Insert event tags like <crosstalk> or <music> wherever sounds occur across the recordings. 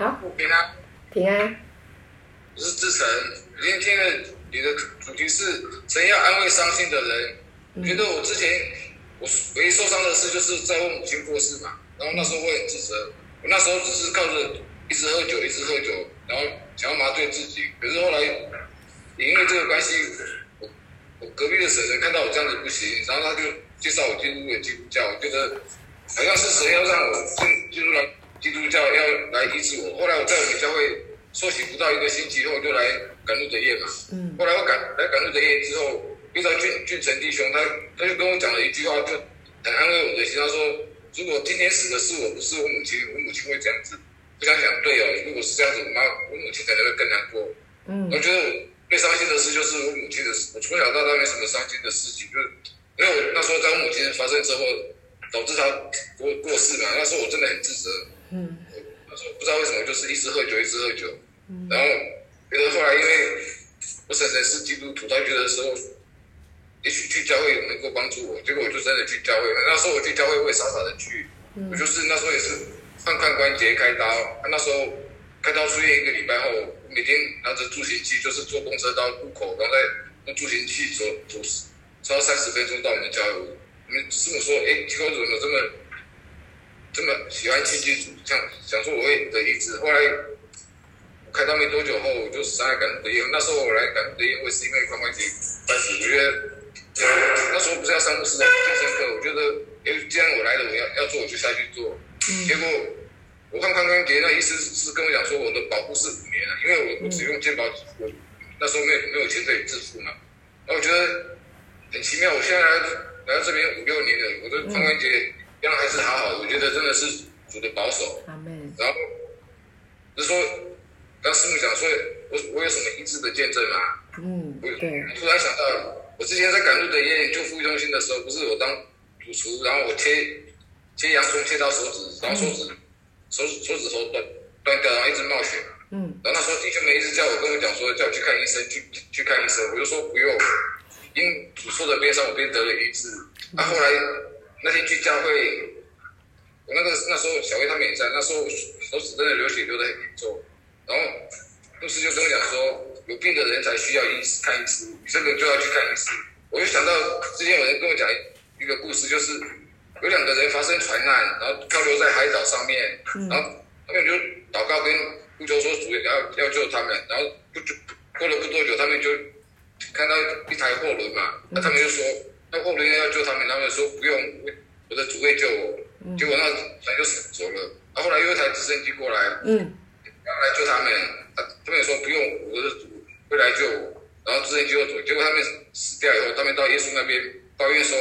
好，平安，平安。我是志成，今天听了你的主题是神要安慰伤心的人。嗯、觉得我之前我唯一受伤的事就是在我母亲过世嘛，然后那时候我很自责，我那时候只是靠着一直喝酒，一直喝酒，然后想要麻醉自己。可是后来也因为这个关系，我我隔壁的婶婶看到我这样子不行，然后他就介绍我进入了基督教，我觉得好像是神要让我进进入了基督教，要来医治我。后来我在我们教会受洗不到一个星期后，就来赶路的夜嘛。嗯。后来我赶来赶路的夜之后。遇到俊俊成弟兄，他他就跟我讲了一句话，就很安慰我的心。他说：“如果今天死的是我，不是我母亲，我母亲会这样子。”我想想，对哦，如果是这样子，我妈我母亲可能会更难过。嗯，我觉得最伤心的事就是我母亲的事。我从小到大没什么伤心的事情，就是因为我那时候在我母亲发生之后，导致她过过世嘛。那时候我真的很自责。嗯，那时候不知道为什么，就是一直喝酒，一直喝酒。嗯，然后觉得后来因为我婶婶是基督徒，她觉得时候。也许去教会能够帮助我，结果我就真的去教会。那时候我去教会我也傻傻的去，嗯、我就是那时候也是看看关节开刀。那时候开刀出院一个礼拜后，每天拿着助行器，就是坐公车到路口，然后再用助行器走走超三十分钟到我们教会。我们师母说：“哎，奇怪，怎么这么这么喜欢亲近主？想想说我会得医治。”后来开刀没多久后，我就上来赶路的业。那时候我来赶路的业，会是因为髋关节开始，我觉得。那时候不是要上牧师的健身课，我觉得，哎，既然我来了，我要要做，我就下去做。嗯、结果我看髋关节，那医师是跟我讲说，我的保护是五年了，因为我我只用健保，我那时候没有没有钱可以自付嘛。那我觉得很奇妙，我现在来来到这边五六年了，我的髋关节原来还是好好的，我觉得真的是主的保守。嗯、然后就是说，当师母讲说，我我有什么医治的见证吗？嗯，对。我突然想到。我之前在赶路的医院救护中心的时候，不是我当主厨，然后我切切洋葱切到手指，然后手指、嗯、手手指头断断掉，然后一直冒血。嗯。然后那时候弟兄们一直叫我跟我讲说，叫我去看医生，去去看医生。我就说不用，因主说的边上我边得了医治。那、后来那天去教会，我那个那时候小薇他们也在，那时候手指真的流血流得很严重，然后护士就跟我讲说。有病的人才需要医师看医师，这个就要去看医师。我就想到之前有人跟我讲一个故事，就是有两个人发生船难，然后漂流在海岛上面，然后他们就祷告跟呼求说主要要救他们，然后不久过了不多久，他们就看到一台货轮嘛，那他们就说那货轮要救他们，他们说不用，我的主会救我。结果那船就走了，然后后来又一台直升机过来，嗯，要来救他们，他们也说不用，我的主。会来救我，然后直升机又走，结果他们死掉以后，他们到耶稣那边抱怨说：“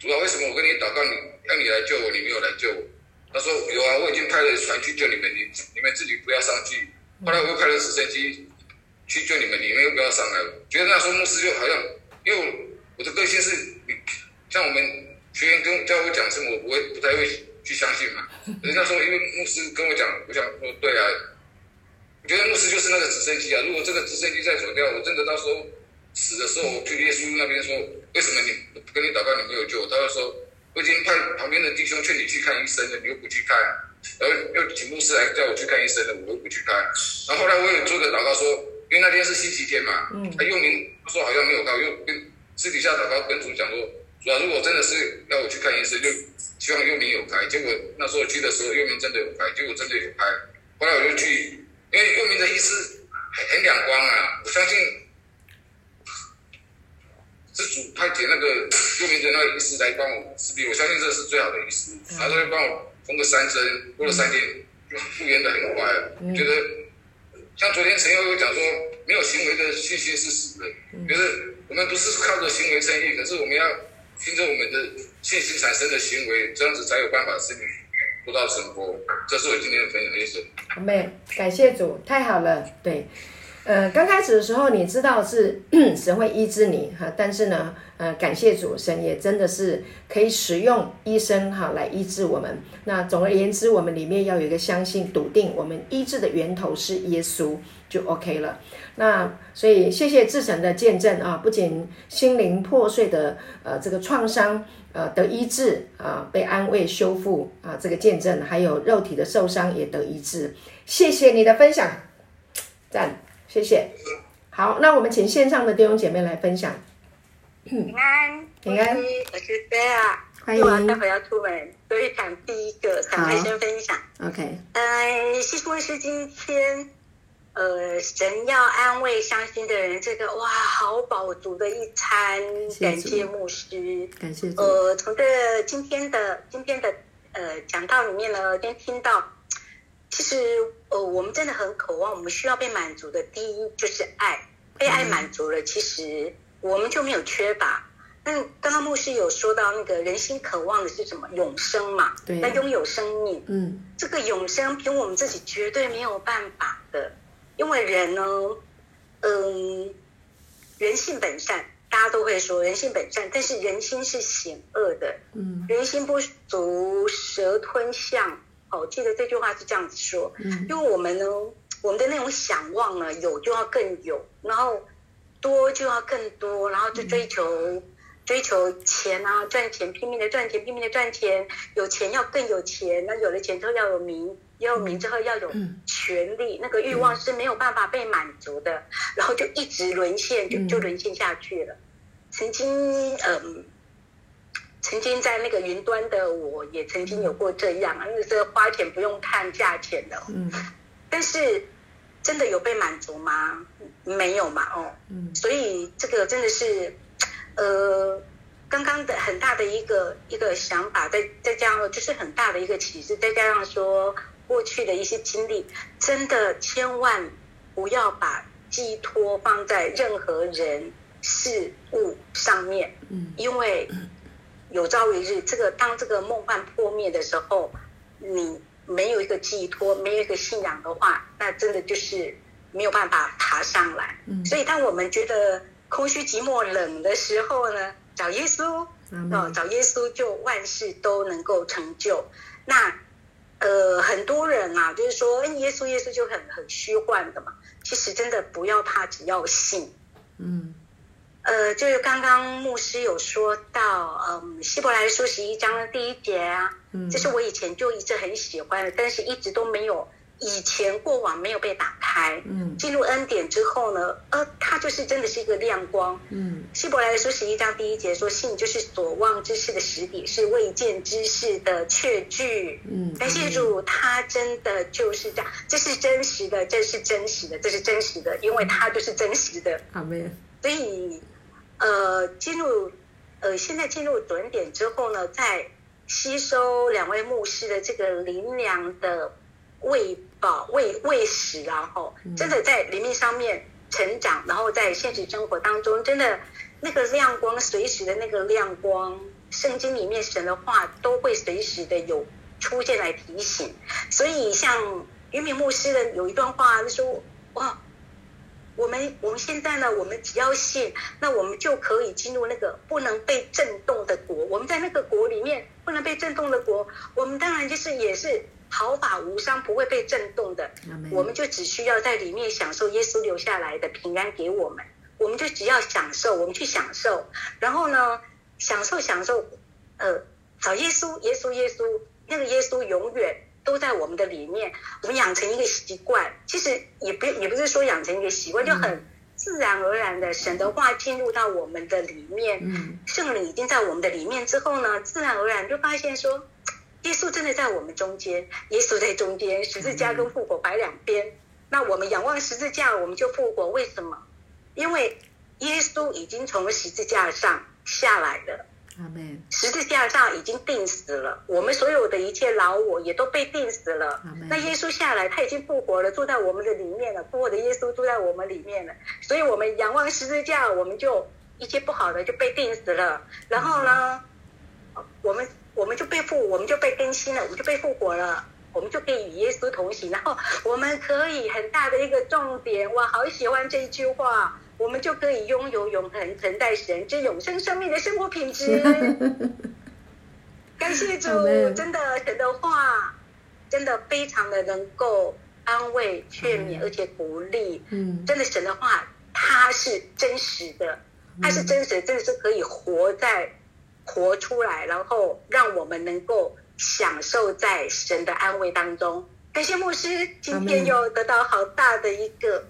主啊，为什么我跟你祷告，你让你来救我，你没有来救我？”他说：“有啊，我已经派了船去救你们，你你们自己不要上去。后来我又派了直升机去救你们，你们又不要上来。觉得那时候牧师就好像，因为我，我的个性是，你像我们学员跟教我讲什么，我不会不太会去相信嘛。<laughs> 可是那时候因为牧师跟我讲，我想说对啊。”我觉得牧师就是那个直升机啊！如果这个直升机再走掉，我真的到时候死的时候，我去耶稣那边说，为什么你不跟你祷告，你没有救？他就说，我已经派旁边的弟兄劝你去看医生了，你又不去看，然后又请牧师来叫我去看医生了，我又不去看。然后后来我也做个祷告说，因为那天是星期天嘛，他又明说好像没有告，又跟私底下祷告跟主讲说，主要如果真的是要我去看医生，就希望又明有开。结果那时候去的时候，又明真的有开，结果真的有开。后来我就去。因为佑明的医师很很两光啊，我相信是主派遣那个佑明的那个医师来帮我治病，我相信这是最好的医师，他都会帮我缝个三针，过了三天就复原的很快。我觉得像昨天陈佑又讲说，没有行为的信心是死的，就是我们不是靠着行为生意，可是我们要凭着我们的信心产生的行为，这样子才有办法使你得到成功，这是我今天的分享的意思。阿妹，感谢主，太好了。对，呃，刚开始的时候你知道是 <clears throat> 神会医治你哈，但是呢，呃，感谢主，神也真的是可以使用医生哈来医治我们。那总而言之，我们里面要有一个相信、笃定，我们医治的源头是耶稣，就 OK 了。那所以谢谢志成的见证啊，不仅心灵破碎的呃这个创伤呃得医治啊，被安慰修复啊，这个见证，还有肉体的受伤也得医治。谢谢你的分享，赞。谢谢，好，那我们请线上的弟兄姐妹来分享。平安，平安，我是菲亚，欢迎。我待会要出门，所以讲第一个，赶快先分享。OK。嗯，西斯是今天，呃，神要安慰伤心的人，这个哇，好饱足的一餐，感谢牧师，感谢。呃，从这今天的今天的呃讲道里面呢，先听到。其实，呃，我们真的很渴望，我们需要被满足的。第一就是爱，被爱满足了，其实我们就没有缺乏。那刚刚牧师有说到，那个人心渴望的是什么？永生嘛，对，那拥有生命。嗯，这个永生凭我们自己绝对没有办法的，因为人呢，嗯，人性本善，大家都会说人性本善，但是人心是险恶的。嗯，人心不足蛇吞象。我记得这句话是这样子说，嗯，因为我们呢，我们的那种想望呢，有就要更有，然后多就要更多，然后就追求、嗯、追求钱啊，赚钱，拼命的赚钱，拼命的赚钱，有钱要更有钱，那有了钱之后要有名，要有名之后要有权利，嗯、那个欲望是没有办法被满足的，嗯、然后就一直沦陷，就就沦陷下去了。曾经，嗯。曾经在那个云端的我，也曾经有过这样啊，那时候花钱不用看价钱的，嗯，但是真的有被满足吗？没有嘛，哦，嗯，所以这个真的是，呃，刚刚的很大的一个一个想法，再再加上就是很大的一个启示，再加上说过去的一些经历，真的千万不要把寄托放在任何人事物上面，嗯，因为。有朝一日，这个当这个梦幻破灭的时候，你没有一个寄托，没有一个信仰的话，那真的就是没有办法爬上来。嗯，所以当我们觉得空虚、寂寞、冷的时候呢，找耶稣，哦，找耶稣就万事都能够成就。那呃，很多人啊，就是说，哎，耶稣，耶稣就很很虚幻的嘛。其实真的不要怕，只要信。嗯。呃，就是刚刚牧师有说到，嗯，希伯来书十一章的第一节啊，嗯，这是我以前就一直很喜欢的，但是一直都没有，以前过往没有被打开，嗯，进入恩典之后呢，呃，它就是真的是一个亮光，嗯，希伯来书十一章第一节说，信就是所望之事的实底，是未见之事的确据，嗯，感谢主，他真的就是这样，这是真实的，这是真实的，这是真实的，因为他就是真实的，阿门，所以。呃，进入呃，现在进入准点之后呢，在吸收两位牧师的这个灵粮的喂饱、喂喂食，然后真的在灵命上面成长，然后在现实生活当中，真的那个亮光，随时的那个亮光，圣经里面神的话都会随时的有出现来提醒。所以像于敏牧师的有一段话，他说：“哇。”我们我们现在呢，我们只要信，那我们就可以进入那个不能被震动的国。我们在那个国里面不能被震动的国，我们当然就是也是毫发无伤，不会被震动的。我们就只需要在里面享受耶稣留下来的平安给我们，我们就只要享受，我们去享受，然后呢，享受享受，呃，找耶稣，耶稣，耶稣，那个耶稣永远。都在我们的里面，我们养成一个习惯，其实也不也不是说养成一个习惯，就很自然而然的，神的话进入到我们的里面，嗯，圣灵已经在我们的里面之后呢，自然而然就发现说，耶稣真的在我们中间，耶稣在中间，十字架跟复活摆两边，那我们仰望十字架，我们就复活，为什么？因为耶稣已经从十字架上下来了。Amen. 十字架上已经钉死了，我们所有的一切老我也都被钉死了。那耶稣下来，他已经复活了，住在我们的里面了。复活的耶稣住在我们里面了，所以我们仰望十字架，我们就一切不好的就被钉死了。然后呢我们我们就被复，我们就被更新了，我们就被复活了。我们就可以与耶稣同行。然后我们可以很大的一个重点，我好喜欢这一句话，我们就可以拥有永恒存在神之永生生命的生活品质。<laughs> 感谢主，真的神的话，真的非常的能够安慰、劝勉，而且鼓励。嗯，真的神的话，它是真实的，它是真实的，真的是可以活在。活出来，然后让我们能够享受在神的安慰当中。感谢牧师，今天又得到好大的一个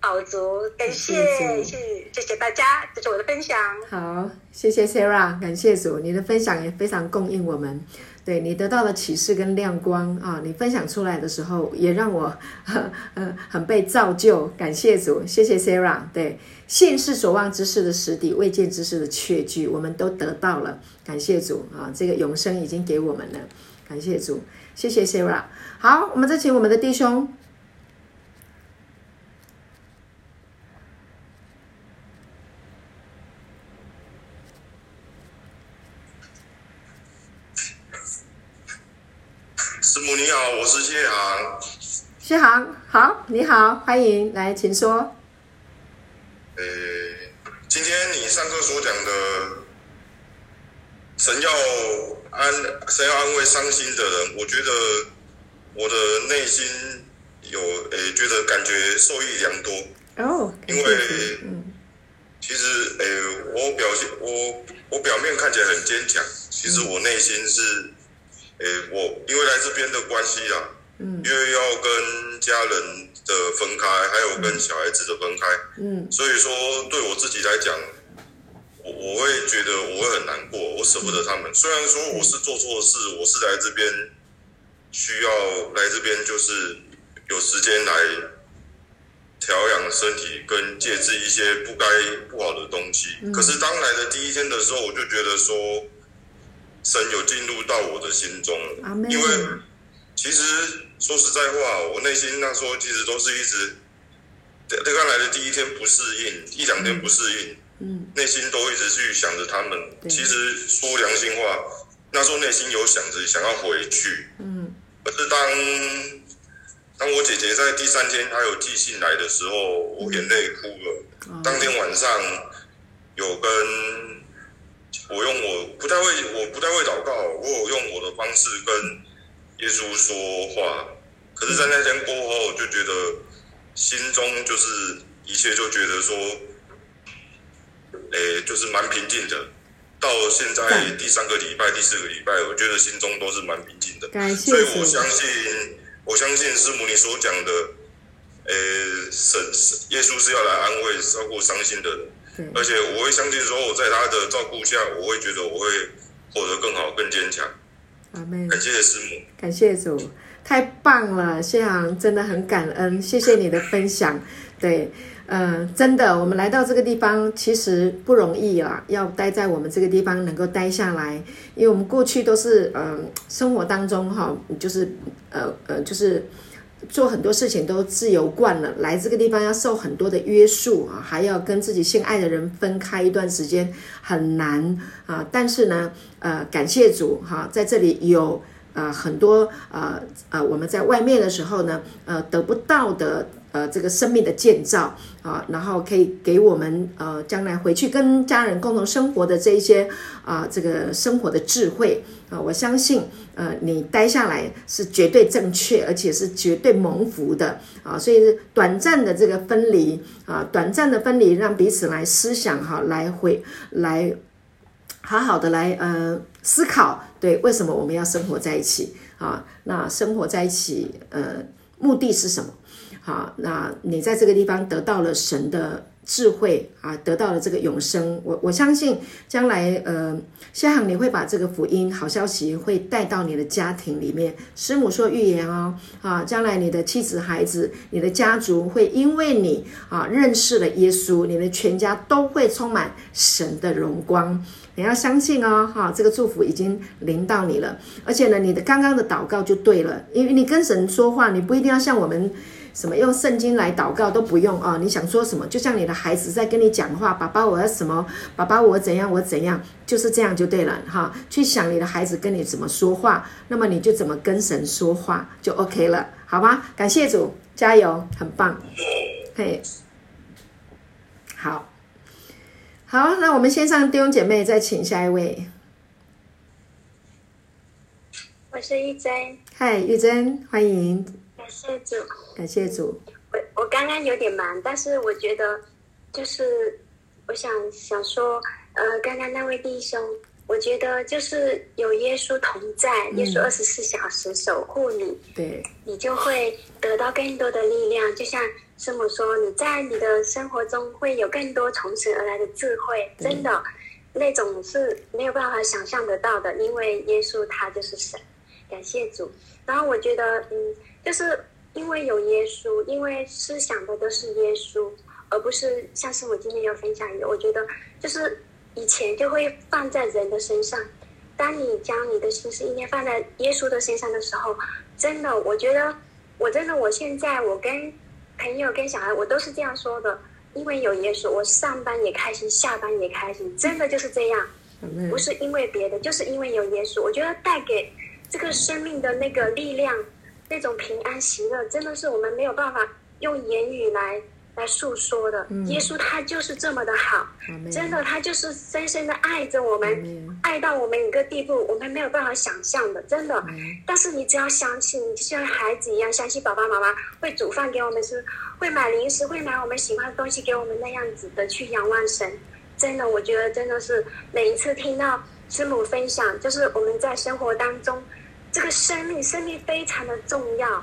宝足，感谢，谢谢，谢谢大家，这是我的分享。好，谢谢 Sarah，感谢主，你的分享也非常供应我们。对，你得到了启示跟亮光啊！你分享出来的时候，也让我呵呵很被造就。感谢主，谢谢 Sarah。对，信是所望之事的实底，未见之事的确据，我们都得到了。感谢主啊！这个永生已经给我们了。感谢主，谢谢 Sarah。好，我们再请我们的弟兄。师母你好，我是谢航。谢航，好，你好，欢迎来，请说。呃，今天你上课所讲的，神要安，神要安慰伤心的人，我觉得我的内心有，呃，觉得感觉受益良多。哦，因为，嗯，其实，呃，我表现，我我表面看起来很坚强，其实我内心是。诶，我因为来这边的关系啊，嗯，因为要跟家人的分开，还有跟小孩子的分开，嗯，所以说对我自己来讲，我我会觉得我会很难过，我舍不得他们。虽然说我是做错事，我是来这边需要来这边就是有时间来调养身体，跟戒制一些不该不好的东西。可是当来的第一天的时候，我就觉得说。神有进入到我的心中，因为其实说实在话，我内心那时候其实都是一直，对刚来的第一天不适应，一两天不适应，嗯，内心都一直去想着他们。其实说良心话，那时候内心有想着想要回去，嗯，可是当当我姐姐在第三天她有寄信来的时候，我眼泪哭了。当天晚上有跟。我用我不太会，我不太会祷告。我有用我的方式跟耶稣说话，可是，在那天过后，我就觉得心中就是一切，就觉得说，诶，就是蛮平静的。到现在第三个礼拜、第四个礼拜，我觉得心中都是蛮平静的。所以我相信，我相信师母你所讲的，诶，神耶稣是要来安慰、照顾伤心的人。而且我会相信说，我在他的照顾下，我会觉得我会活得更好、更坚强。阿妹。感谢师母，感谢主，太棒了！谢航真的很感恩，谢谢你的分享。<laughs> 对，嗯、呃，真的，我们来到这个地方其实不容易啊，要待在我们这个地方能够待下来，因为我们过去都是嗯、呃，生活当中哈，就是呃呃，就是。做很多事情都自由惯了，来这个地方要受很多的约束啊，还要跟自己心爱的人分开一段时间，很难啊。但是呢，呃，感谢主哈，在这里有呃很多呃呃我们在外面的时候呢，呃得不到的。呃，这个生命的建造啊，然后可以给我们呃，将来回去跟家人共同生活的这一些啊，这个生活的智慧啊，我相信呃，你待下来是绝对正确，而且是绝对蒙福的啊。所以短暂的这个分离啊，短暂的分离，让彼此来思想哈，来回来好好的来呃思考，对，为什么我们要生活在一起啊？那生活在一起呃，目的是什么？好，那你在这个地方得到了神的智慧啊，得到了这个永生。我我相信将来，呃，谢航你会把这个福音好消息会带到你的家庭里面。师母说预言哦，啊，将来你的妻子、孩子、你的家族会因为你啊认识了耶稣，你的全家都会充满神的荣光。你要相信哦，哈，这个祝福已经临到你了。而且呢，你的刚刚的祷告就对了，因为你跟神说话，你不一定要像我们什么用圣经来祷告都不用啊。你想说什么，就像你的孩子在跟你讲话，爸爸我要什么，爸爸我怎样我怎样，就是这样就对了哈。去想你的孩子跟你怎么说话，那么你就怎么跟神说话就 OK 了，好吗？感谢主，加油，很棒，嘿，好。好，那我们先上弟兄姐妹，再请下一位。我是玉珍。嗨，玉珍，欢迎。感谢主。感谢主。我我刚刚有点忙，但是我觉得，就是我想想说，呃，刚刚那位弟兄，我觉得就是有耶稣同在，嗯、耶稣二十四小时守护你，对，你就会得到更多的力量，就像。师母说：“你在你的生活中会有更多从神而来的智慧，真的，那种是没有办法想象得到的。因为耶稣他就是神，感谢主。然后我觉得，嗯，就是因为有耶稣，因为思想的都是耶稣，而不是像是我今天有分享一个。我觉得，就是以前就会放在人的身上。当你将你的心思意念放在耶稣的身上的时候，真的，我觉得，我真的，我现在我跟。”朋友跟小孩，我都是这样说的，因为有耶稣，我上班也开心，下班也开心，真的就是这样，不是因为别的，就是因为有耶稣。我觉得带给这个生命的那个力量，那种平安喜乐，真的是我们没有办法用言语来。来诉说的，耶稣他就是这么的好，嗯、真的，他就是深深的爱着我们，嗯、爱到我们一个地步，我们没有办法想象的，真的。嗯、但是你只要相信，你就像孩子一样，相信爸爸妈妈会煮饭给我们吃，会买零食，会买我们喜欢的东西给我们那样子的去仰望神。真的，我觉得真的是每一次听到师母分享，就是我们在生活当中。这个生命，生命非常的重要。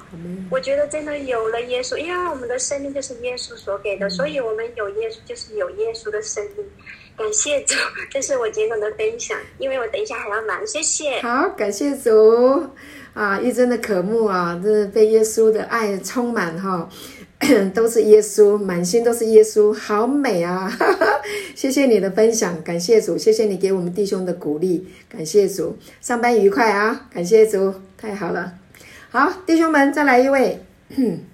我觉得真的有了耶稣，因为我们的生命就是耶稣所给的，所以我们有耶稣就是有耶稣的生命。感谢主，<laughs> 这是我简短的分享，因为我等一下还要忙。谢谢。好，感谢主啊！一真的渴慕啊，这是被耶稣的爱充满哈。<coughs> 都是耶稣，满心都是耶稣，好美啊！哈哈，谢谢你的分享，感谢主，谢谢你给我们弟兄的鼓励，感谢主，上班愉快啊！感谢主，太好了。好，弟兄们，再来一位。平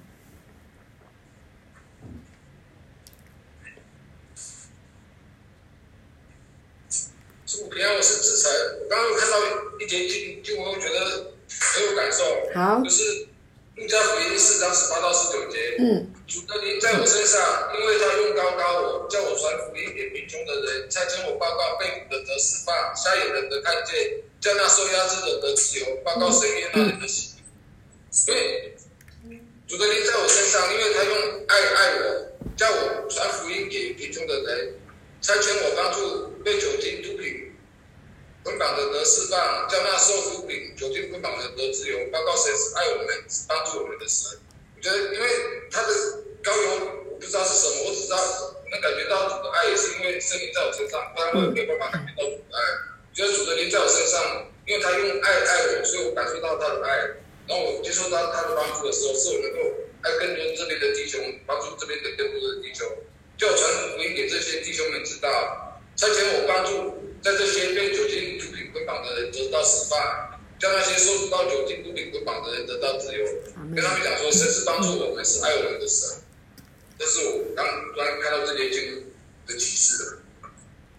安，我是志成。我刚刚看到一点经，就我觉得很有感受。好，就是。路加福音四章十八到十九节，嗯，主的灵在我身上，因为他用高高我，叫我传福音给贫穷的人，差遣我报告被掳的得释放，瞎眼的得看见，叫那受压制的得自由，报告审判那人的喜。所以，主的灵在我身上，因为他用爱爱我，叫我传福音给贫穷的人，差遣我帮助被酒精毒品。捆绑的得释放，叫那受毒品、酒精捆绑的得自由。报告神是爱我们、帮助我们的神。我觉得，因为他的膏油，我不知道是什么，我只知道能感觉到主的爱，也是因为圣灵在我身上，不然我没有办法感觉到主的爱。我觉得主的灵在我身上，因为他用爱爱我，所以我感受到他的爱。然后我接受到他的帮助的时候，是我能够爱更多这边的弟兄，帮助这边的更多的弟兄，叫我传福音给这些弟兄们知道，差遣我帮助。在这些被酒精毒品捆绑的人得到释放，叫那些受到酒精毒品捆绑的人得到自由。跟他们讲说，神是帮助我们，是爱我们的神。这是我刚刚看到这些经的启示的。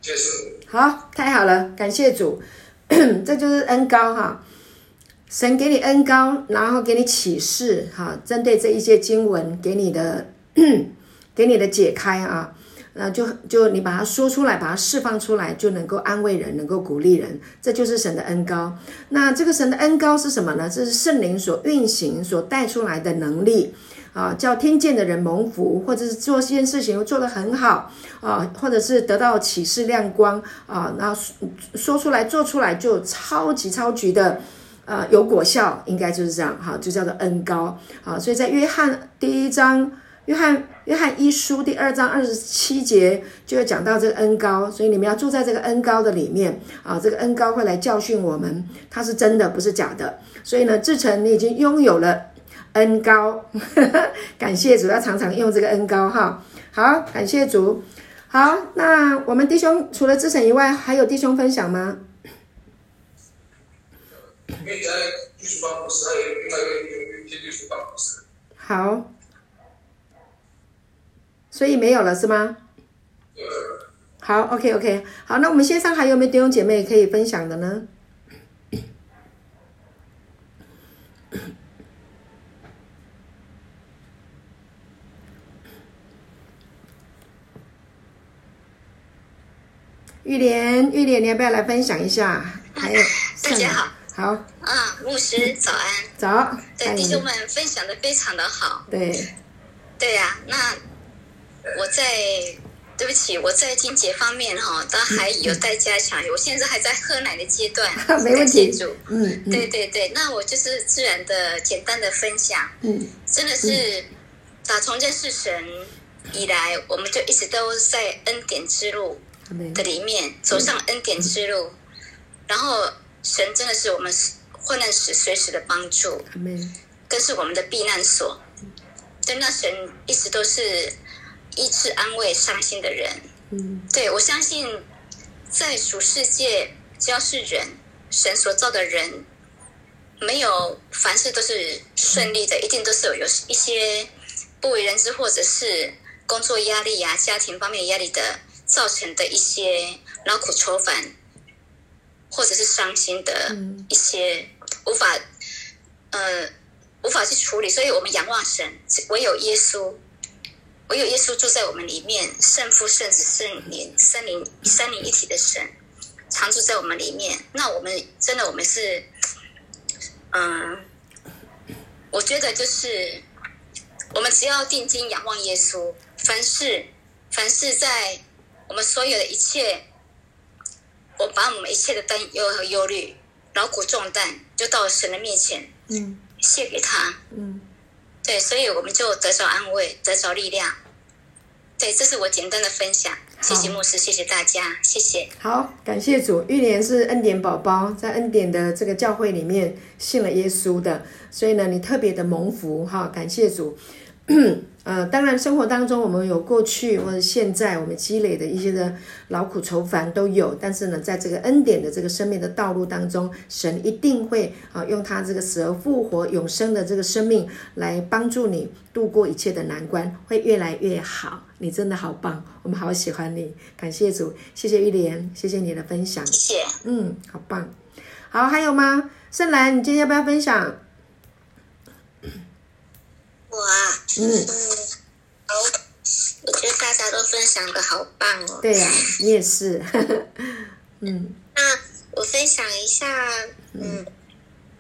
谢谢。好，太好了，感谢主。<clears throat> 这就是恩高哈，神给你恩高，然后给你启示哈，针对这一些经文给你的 <clears throat> 给你的解开啊。那就就你把它说出来，把它释放出来，就能够安慰人，能够鼓励人，这就是神的恩高。那这个神的恩高是什么呢？这是圣灵所运行、所带出来的能力啊，叫听见的人蒙福，或者是做这件事情做得很好啊，或者是得到启示亮光啊，然后说出来、做出来就超级超级的呃有果效，应该就是这样哈，就叫做恩高啊。所以在约翰第一章。约翰约翰一书第二章二十七节就要讲到这个恩高，所以你们要住在这个恩高的里面啊，这个恩高会来教训我们，它是真的，不是假的。所以呢，志成你已经拥有了恩膏，<laughs> 感谢主，要常常用这个恩高哈。好，感谢主。好，那我们弟兄除了志成以外，还有弟兄分享吗？好，所以没有了是吗？好，OK OK，好，那我们线上还有没有弟兄姐妹可以分享的呢？玉莲，玉莲，你要不要来分享一下？还有，<clears throat> 大家好，好。啊，牧师早安，早，对弟兄们分享的非常的好，对，对呀、啊，那我在，对不起，我在经节方面哈，都还有待加强，我现在还在喝奶的阶段，<laughs> 没问题，嗯，嗯，对对对，那我就是自然的简单的分享，嗯，真的是打从认识神以来，我们就一直都在恩典之路。的里面走上恩典之路，然后神真的是我们患难时随时的帮助，更是我们的避难所。真的，神一直都是医治安慰伤心的人。嗯，对，我相信在属世界，只要是人，神所造的人，没有凡事都是顺利的，一定都是有有一些不为人知，或者是工作压力呀、啊、家庭方面压力的。造成的一些劳苦愁烦，或者是伤心的一些无法，呃，无法去处理，所以我们仰望神，唯有耶稣，唯有耶稣住在我们里面，圣父、圣子、圣灵、圣灵三灵一体的神，常住在我们里面。那我们真的，我们是，嗯、呃，我觉得就是，我们只要定睛仰望耶稣，凡事，凡事在。我们所有的一切，我把我们一切的担忧和忧虑、劳苦重担，就到神的面前，嗯，献给他，嗯，对，所以我们就得着安慰，得着力量。对，这是我简单的分享。谢谢牧师，谢谢大家，谢谢。好，感谢主。玉莲是恩典宝宝，在恩典的这个教会里面信了耶稣的，所以呢，你特别的蒙福哈，感谢主。呃，当然，生活当中我们有过去或者现在我们积累的一些的劳苦愁烦都有，但是呢，在这个恩典的这个生命的道路当中，神一定会啊用他这个死而复活、永生的这个生命来帮助你度过一切的难关，会越来越好。你真的好棒，我们好喜欢你，感谢主，谢谢玉莲，谢谢你的分享，谢谢，嗯，好棒，好，还有吗？圣兰，你今天要不要分享？我啊，嗯，好，我觉得大家都分享的好棒哦。对呀、啊，你也是，<laughs> 嗯。那我分享一下，嗯，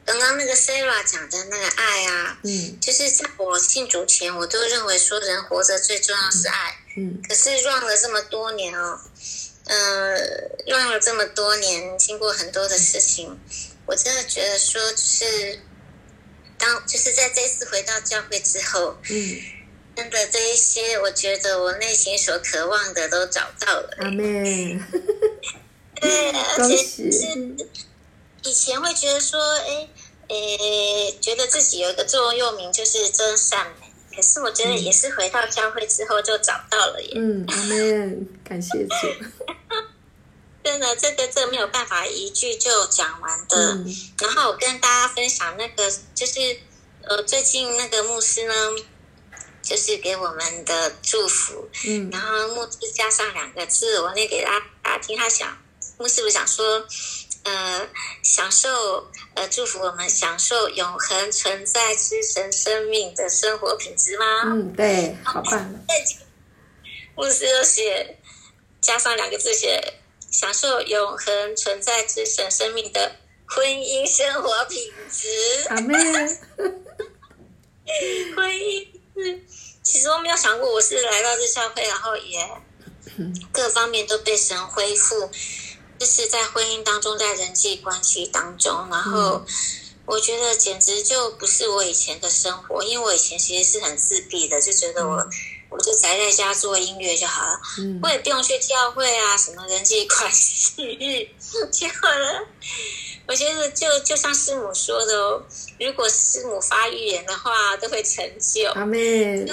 刚刚那个 Sarah 讲的那个爱啊，嗯，就是在我信主前，我都认为说人活着最重要是爱，嗯。可是 run 了这么多年哦，嗯、呃，run 了这么多年，经过很多的事情，我真的觉得说就是。当就是在这次回到教会之后，嗯，真的这一些，我觉得我内心所渴望的都找到了。阿门。<laughs> 对，而且是以前会觉得说，哎，诶，觉得自己有一个座右铭就是真善美，可是我觉得也是回到教会之后就找到了耶。嗯，阿门，感谢主。真的，这个这个没有办法一句就讲完的。嗯、然后我跟大家分享那个，就是呃，最近那个牧师呢，就是给我们的祝福。嗯。然后牧师加上两个字，我念给大家，听。他想，牧师不想说，呃，享受呃祝福我们享受永恒存在之神生命的生活品质吗？嗯，对，好棒。牧师又写加上两个字写。享受永恒存在之神生命的婚姻生活品质。阿妹，<laughs> 婚姻是，其实我没有想过，我是来到这教会，然后也各方面都被神恢复，就是在婚姻当中，在人际关系当中，然后我觉得简直就不是我以前的生活，因为我以前其实是很自闭的，就觉得我。我就宅在家做音乐就好了，嗯、我也不用去教会啊，什么人际关系。结果呢，我觉得就就像师母说的哦，如果师母发预言的话，都会成就。阿妹，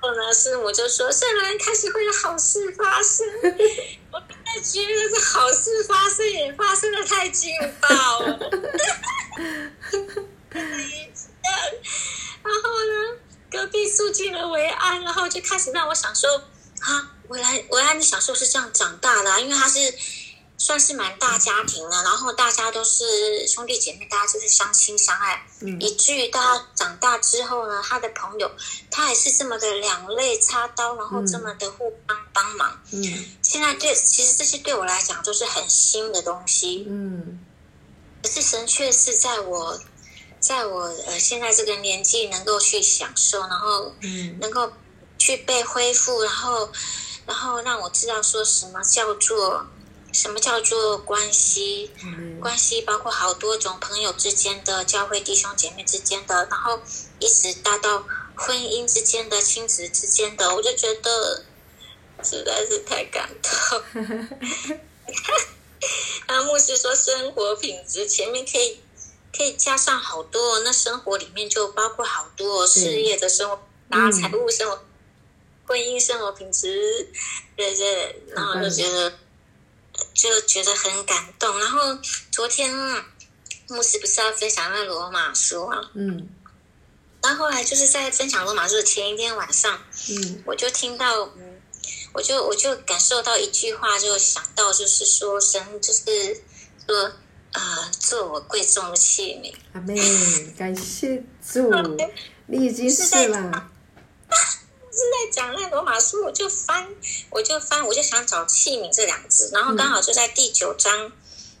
后呢，师母就说：“圣人开始会有好事发生。<laughs> ”我觉得这好事发生也发生的太劲爆了。<laughs> <laughs> 然后呢，隔壁住进了维安，然后就开始让我享受啊，维安维安的享受是这样长大的，因为他是。算是蛮大家庭的，然后大家都是兄弟姐妹，大家就是相亲相爱。嗯，以至于到他长大之后呢，他的朋友他还是这么的两肋插刀，然后这么的互帮帮忙。嗯，现在对，其实这些对我来讲都是很新的东西。嗯，可是神却是在我，在我呃现在这个年纪能够去享受，然后嗯，能够去被恢复，然后然后让我知道说什么叫做。什么叫做关系？嗯、关系包括好多种朋友之间的、教会弟兄姐妹之间的，然后一直大到婚姻之间的、亲子之间的，我就觉得实在是太感动。<laughs> 然后牧师说生活品质前面可以可以加上好多，那生活里面就包括好多事业的生活，然后财务生活、嗯、婚姻生活品质，对对，然后就觉得。就觉得很感动，然后昨天牧师不是要分享那罗马书啊，嗯，然后后来就是在分享罗马书的前一天晚上，嗯，我就听到，嗯，我就我就感受到一句话，就想到就是说神就是说，呃，做我贵重的器皿。阿妹，感谢主，你已经是了。是在讲那罗马书，我就翻，我就翻，我就想找器皿这两个字，然后刚好就在第九章，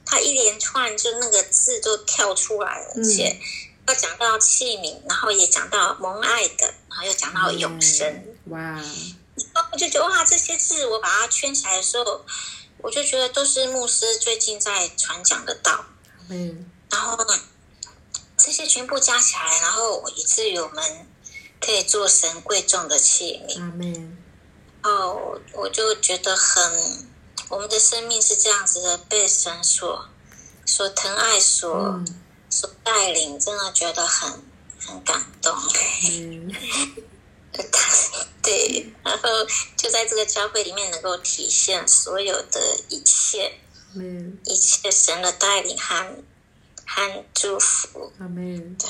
它一连串就那个字都跳出来了，而且要讲到器皿，然后也讲到蒙爱的，然后又讲到永生，哇！然后我就觉得哇，这些字我把它圈起来的时候，我就觉得都是牧师最近在传讲的道，嗯，然后这些全部加起来，然后以至于我们。可以做神贵重的器皿。阿门。哦，我就觉得很，我们的生命是这样子的，被神所所疼爱所、所、嗯、所带领，真的觉得很很感动。嗯。<laughs> <laughs> 对，然后就在这个教会里面，能够体现所有的一切，嗯，一切神的带领和和祝福。阿门。对。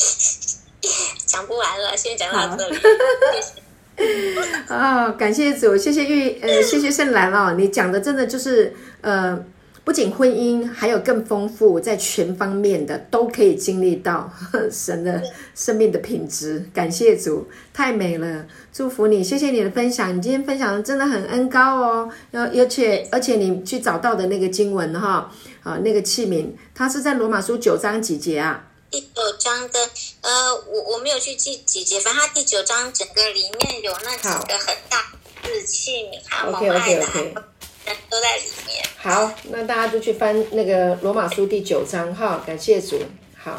<laughs> 讲不完了，先讲到这里。<laughs> 哦，感谢主，谢谢玉，呃，谢谢圣兰哦，你讲的真的就是，呃，不仅婚姻，还有更丰富，在全方面的都可以经历到 <laughs> 神的生命的品质。感谢主，太美了，祝福你，谢谢你的分享，你今天分享的真的很恩高哦，而且而且你去找到的那个经文哈，啊，那个器皿，它是在罗马书九章几节啊？第九章的，呃，我我没有去记几节，反正它第九章整个里面有那几个很大的器皿，还有蒙爱的，都在里面。好，那大家就去翻那个罗马书第九章哈，感谢主。好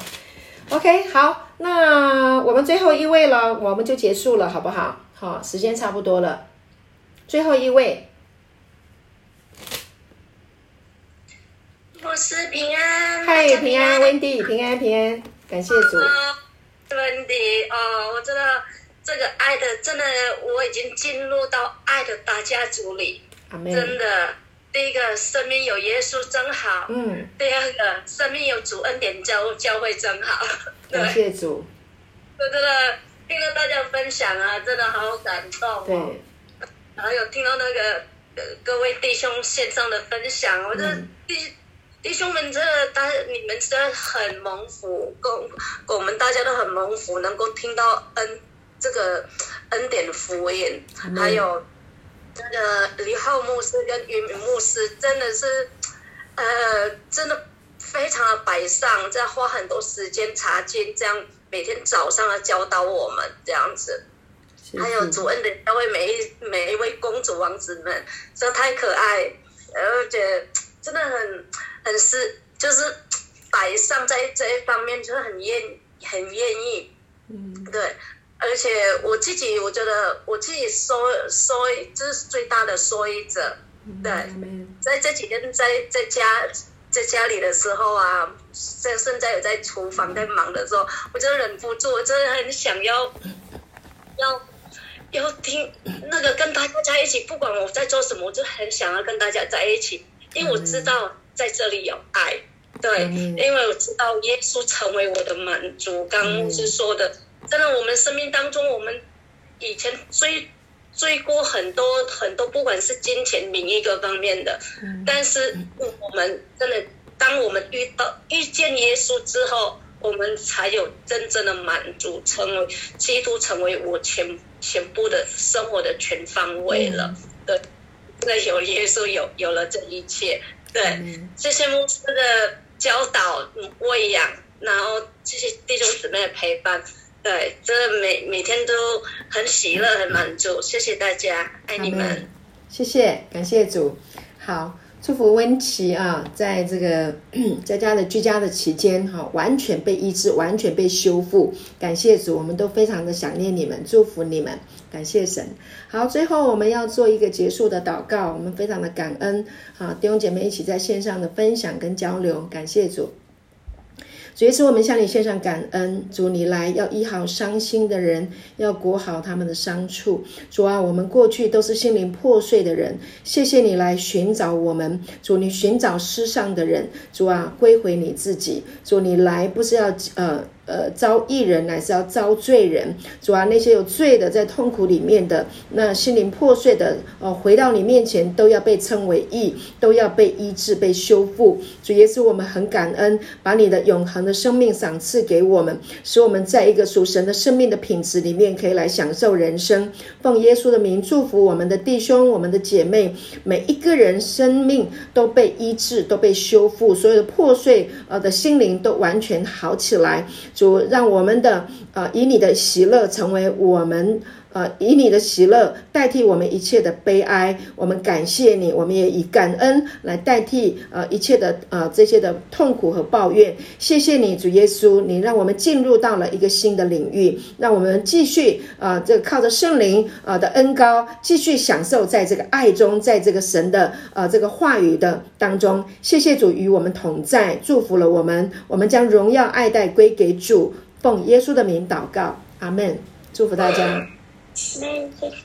，OK，好，那我们最后一位了，我们就结束了，好不好？好，时间差不多了，最后一位。牧师平安，嗨，平安，Wendy，平安平安，感谢主。Wendy，哦，我知道这个爱的，真的，我已经进入到爱的大家族里。真的，第一个生命有耶稣真好。嗯。第二个生命有主恩典教教会真好。<laughs> 感谢主。我真的听了大家分享啊，真的好感动哦。对。然后有听到那个各位弟兄线上的分享，我觉得第。嗯弟兄们，真的大你们真的很蒙福，跟跟我们大家都很蒙福，能够听到恩这个恩典的福音，嗯、还有那个李浩牧师跟于敏牧师，真的是呃，真的非常的摆上，在花很多时间查经，这样每天早上要教导我们这样子，还有主恩的教会每一每一位公主王子们，真的太可爱，而且真的很。很是，就是摆上在这一方面，就是很愿很愿意，嗯，对，而且我自己，我觉得我自己说说，这是最大的受益者，对，在这几天在在家在家里的时候啊，在现在有在厨房在忙的时候，我真的忍不住，我真的很想要要要听那个跟大家在一起，不管我在做什么，我就很想要跟大家在一起，因为我知道在这里有爱。对，因为我知道耶稣成为我的满足。刚刚是说的，真的，我们生命当中，我们以前追追过很多很多，不管是金钱、名义各方面的，但是我们真的，当我们遇到遇见耶稣之后，我们才有真正的满足，成为基督，成为我全全部的生活的全方位了。对，那有耶稣，有有了这一切。对，谢谢牧师的。教导、喂养，然后这些弟兄姊妹的陪伴，对，真的每每天都很喜乐、很满足。谢谢大家，爱你们。谢谢，感谢主。好，祝福温琪啊，在这个 <clears throat> 在家的居家的期间，哈，完全被医治，完全被修复。感谢主，我们都非常的想念你们，祝福你们。感谢神。好，最后我们要做一个结束的祷告。我们非常的感恩，啊，弟兄姐妹一起在线上的分享跟交流。感谢主。主耶稣，我们向你献上感恩。主，你来要医好伤心的人，要裹好他们的伤处。主啊，我们过去都是心灵破碎的人，谢谢你来寻找我们。主，你寻找失丧的人。主啊，归回你自己。主，你来不是要呃。呃，遭义人乃是要遭罪人。主啊，那些有罪的，在痛苦里面的，那心灵破碎的，哦，回到你面前，都要被称为义，都要被医治、被修复。主耶稣，我们很感恩，把你的永恒的生命赏赐给我们，使我们在一个属神的生命的品质里面，可以来享受人生。奉耶稣的名，祝福我们的弟兄、我们的姐妹，每一个人生命都被医治、都被修复，所有的破碎呃的心灵都完全好起来。让我们的呃，以你的喜乐成为我们呃，以你的喜乐代替我们一切的悲哀。我们感谢你，我们也以感恩来代替呃一切的呃这些的痛苦和抱怨。谢谢你，主耶稣，你让我们进入到了一个新的领域，让我们继续呃这靠着圣灵呃的恩膏，继续享受在这个爱中，在这个神的呃这个话语的当中。谢谢主与我们同在，祝福了我们，我们将荣耀爱戴归给主。奉耶稣的名祷告，阿门。祝福大家。Merry